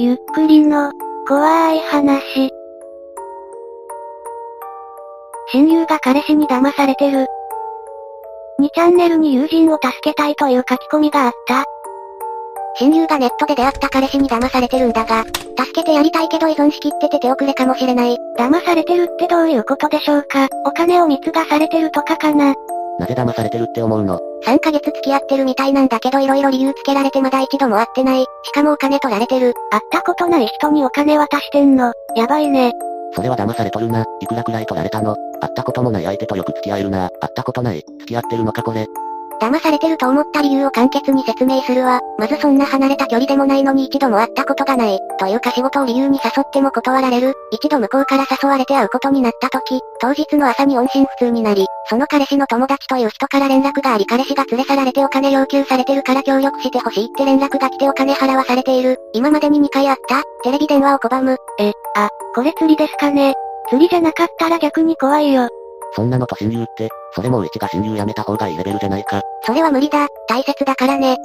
ゆっくりの、怖い話。親友が彼氏に騙されてる。2チャンネルに友人を助けたいという書き込みがあった。親友がネットで出会った彼氏に騙されてるんだが、助けてやりたいけど依存しきってて手遅れかもしれない。騙されてるってどういうことでしょうか？お金を貢がされてるとかかな？なぜ騙されてるって思うの ?3 ヶ月付き合ってるみたいなんだけど色々理由つけられてまだ一度も会ってない。しかもお金取られてる。会ったことない人にお金渡してんの。やばいね。それは騙されとるな。いくらくらい取られたの？会ったこともない相手とよく付き合えるな。会ったことない。付き合ってるのかこれ？騙されてると思った理由を簡潔に説明するわ。まずそんな離れた距離でもないのに一度も会ったことがない。というか仕事を理由に誘っても断られる。一度向こうから誘われて会うことになった時、当日の朝に音信不通になり、その彼氏の友達という人から連絡があり彼氏が連れ去られてお金要求されてるから協力してほしいって連絡が来てお金払わされている。今までに2回会ったテレビ電話を拒む。え、あ、これ釣りですかね。釣りじゃなかったら逆に怖いよ。そんなのと親友って、それもう一が親友やめた方がいいレベルじゃないか。それは無理だ、大切だからね。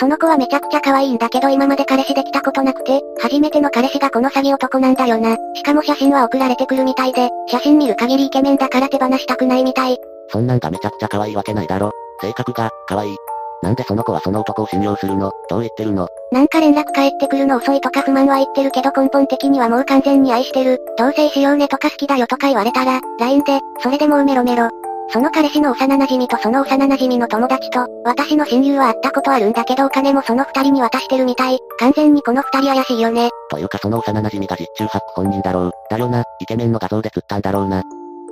その子はめちゃくちゃ可愛いんだけど今まで彼氏できたことなくて、初めての彼氏がこの詐欺男なんだよな。しかも写真は送られてくるみたいで、写真見る限りイケメンだから手放したくないみたい。そんなんがめちゃくちゃ可愛いわけないだろ。性格が、可愛い。なんでその子はその男を信用するの？どう言ってるの？なんか連絡返ってくるの遅いとか不満は言ってるけど根本的にはもう完全に愛してる。同棲しようねとか好きだよとか言われたら、LINE で、それでもうメロメロ。その彼氏の幼馴染とその幼馴染の友達と、私の親友は会ったことあるんだけどお金もその二人に渡してるみたい。完全にこの二人怪しいよね。というかその幼馴染が実中発本人だろう。だよな、イケメンの画像で釣ったんだろうな。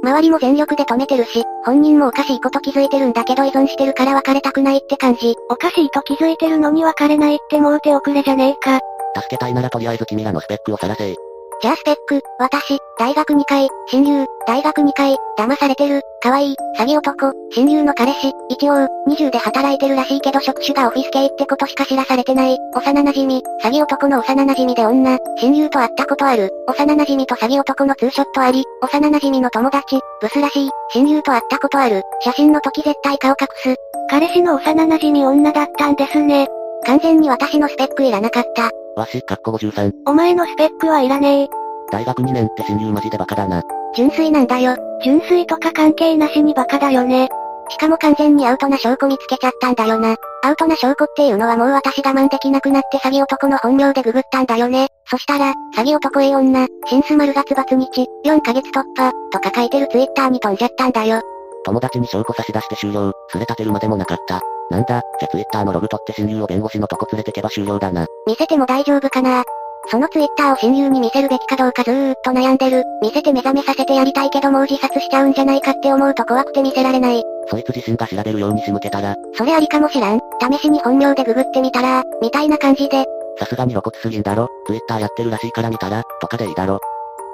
周りも全力で止めてるし、本人もおかしいこと気づいてるんだけど依存してるから別れたくないって感じ。おかしいと気づいてるのに別れないってもう手遅れじゃねえか。助けたいならとりあえず君らのスペックをさらせじゃあスペック、私、大学2回、親友、大学2回、騙されてる、可愛い、詐欺男、親友の彼氏、一応、20で働いてるらしいけど職種がオフィス系ってことしか知らされてない、幼馴染、詐欺男の幼馴染で女、親友と会ったことある、幼馴染と詐欺男のツーショットあり、幼馴染の友達、ブスらしい、親友と会ったことある、写真の時絶対顔隠す。彼氏の幼馴染女だったんですね。完全に私のスペックいらなかった。わし、かっこ53。お前のスペックはいらねえ。大学2年って親友マジでバカだな。純粋なんだよ。純粋とか関係なしにバカだよね。しかも完全にアウトな証拠見つけちゃったんだよな。アウトな証拠っていうのはもう私我慢できなくなって詐欺男の本名でググったんだよね。そしたら、詐欺男 A 女、シンス丸月罰日、4ヶ月突破、とか書いてるツイッターに飛んじゃったんだよ。友達に証拠差し出して終了、すれ立てるまでもなかった。なんだ、じゃツイッターのログ取って親友を弁護士のとこ連れてけば終了だな。見せても大丈夫かなそのツイッターを親友に見せるべきかどうかずーっと悩んでる。見せて目覚めさせてやりたいけどもう自殺しちゃうんじゃないかって思うと怖くて見せられない。そいつ自身が調べるように仕向けたら。それありかもしらん。試しに本名でググってみたら、みたいな感じで。さすがに露骨すぎんだろ。ツイッターやってるらしいから見たら、とかでいいだろ。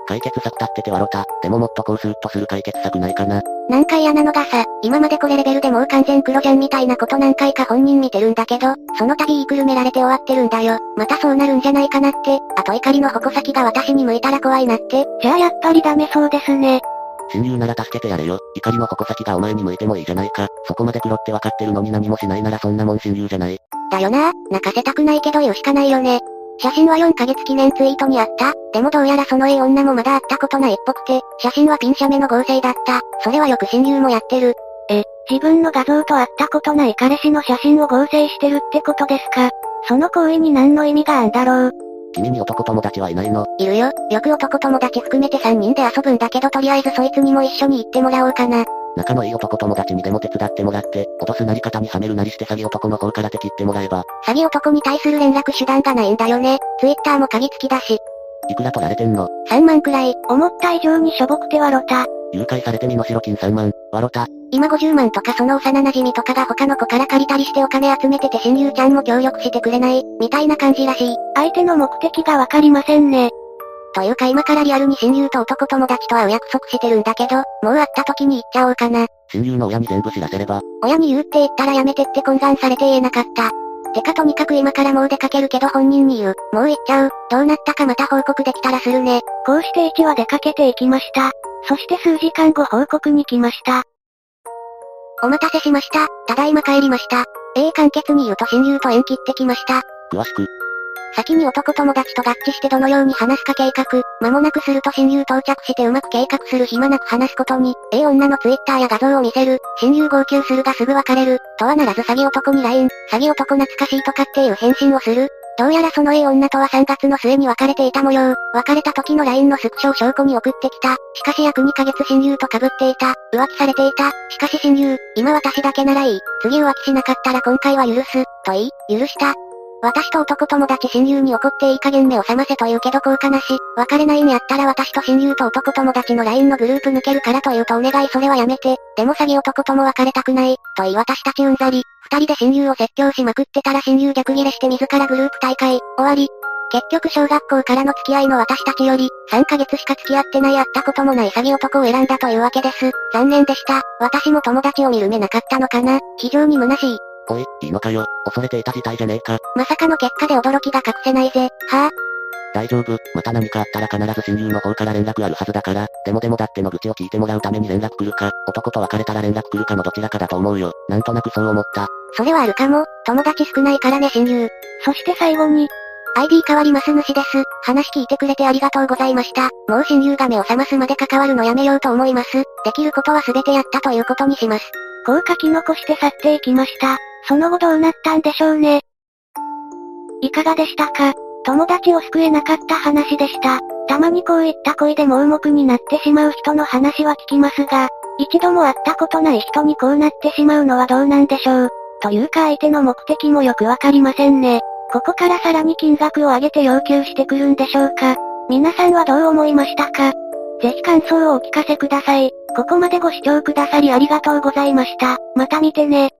解決策立ってて笑った。でももっとこうスーッとする解決策ないかな。なんか嫌なのがさ、今までこれレベルでもう完全黒じゃんみたいなこと何回か本人見てるんだけど、その度言いくるめられて終わってるんだよ。またそうなるんじゃないかなって、あと怒りの矛先が私に向いたら怖いなって。じゃあやっぱりダメそうですね。親友なら助けてやれよ。怒りの矛先がお前に向いてもいいじゃないか。そこまで黒って分かってるのに何もしないならそんなもん親友じゃない。だよな、泣かせたくないけど言うしかないよね。写真は4ヶ月記念ツイートにあった。でもどうやらその A 女もまだ会ったことないっぽくて、写真はピン写メの合成だった。それはよく親友もやってる。え、自分の画像と会ったことない彼氏の写真を合成してるってことですか？その行為に何の意味があんだろう？君に男友達はいないの？いるよ。よく男友達含めて3人で遊ぶんだけどとりあえずそいつにも一緒に行ってもらおうかな。仲のいい男友達にでも手伝ってもらって、落とすなり方にはめるなりして詐欺男の方から敵ってもらえば。詐欺男に対する連絡手段がないんだよね。ツイッターも鍵付きだし。いくら取られてんの ?3 万くらい。思った以上にしょぼくてわろた。誘拐されて身代金3万、わろた。今50万とかその幼馴染とかが他の子から借りたりしてお金集めてて親友ちゃんも協力してくれない、みたいな感じらしい。相手の目的がわかりませんね。というか今からリアルに親友と男友達と会う約束してるんだけど、もう会った時に言っちゃおうかな。親友の親に全部知らせれば。親に言うって言ったらやめてって懇願されて言えなかった。てかとにかく今からもう出かけるけど本人に言う。もう行っちゃう。どうなったかまた報告できたらするね。こうして1は出かけていきました。そして数時間後報告に来ました。お待たせしました。ただいま帰りました。A 簡潔に言うと親友と縁切ってきました。詳しく。先に男友達と合致してどのように話すか計画。間もなくすると親友到着してうまく計画する暇なく話すことに、A 女のツイッターや画像を見せる。親友号泣するがすぐ別れる。とはならず詐欺男に LINE、詐欺男懐かしいとかっていう返信をする。どうやらその A 女とは3月の末に別れていた模様。別れた時の LINE のスクショを証拠に送ってきた。しかし約2ヶ月親友と被っていた。浮気されていた。しかし親友、今私だけならいい。次浮気しなかったら今回は許す。と言い、許した。私と男友達親友に怒っていい加減目を覚ませと言うけど効果なし。別れないにあったら私と親友と男友達の LINE のグループ抜けるからと言うとお願いそれはやめて。でも詐欺男とも別れたくない。と言い私たちうんざり。二人で親友を説教しまくってたら親友逆ギレして自らグループ大会。終わり。結局小学校からの付き合いの私たちより、3ヶ月しか付き合ってない会ったこともない詐欺男を選んだというわけです。残念でした。私も友達を見る目なかったのかな。非常に虚しい。おい、いいのかよ。恐れていた事態じゃねえか。まさかの結果で驚きが隠せないぜ。はぁ、あ、大丈夫、また何かあったら必ず親友の方から連絡あるはずだから、でもでもだっての愚痴を聞いてもらうために連絡来るか、男と別れたら連絡来るかのどちらかだと思うよ。なんとなくそう思った。それはあるかも。友達少ないからね親友。そして最後に、ID 変わります主です。話聞いてくれてありがとうございました。もう親友が目を覚ますまで関わるのやめようと思います。できることは全てやったということにします。こう書き残して去っていきました。その後どうなったんでしょうね。いかがでしたか？友達を救えなかった話でした。たまにこういった恋で盲目になってしまう人の話は聞きますが、一度も会ったことない人にこうなってしまうのはどうなんでしょう？というか相手の目的もよくわかりませんね。ここからさらに金額を上げて要求してくるんでしょうか？皆さんはどう思いましたか？ぜひ感想をお聞かせください。ここまでご視聴くださりありがとうございました。また見てね。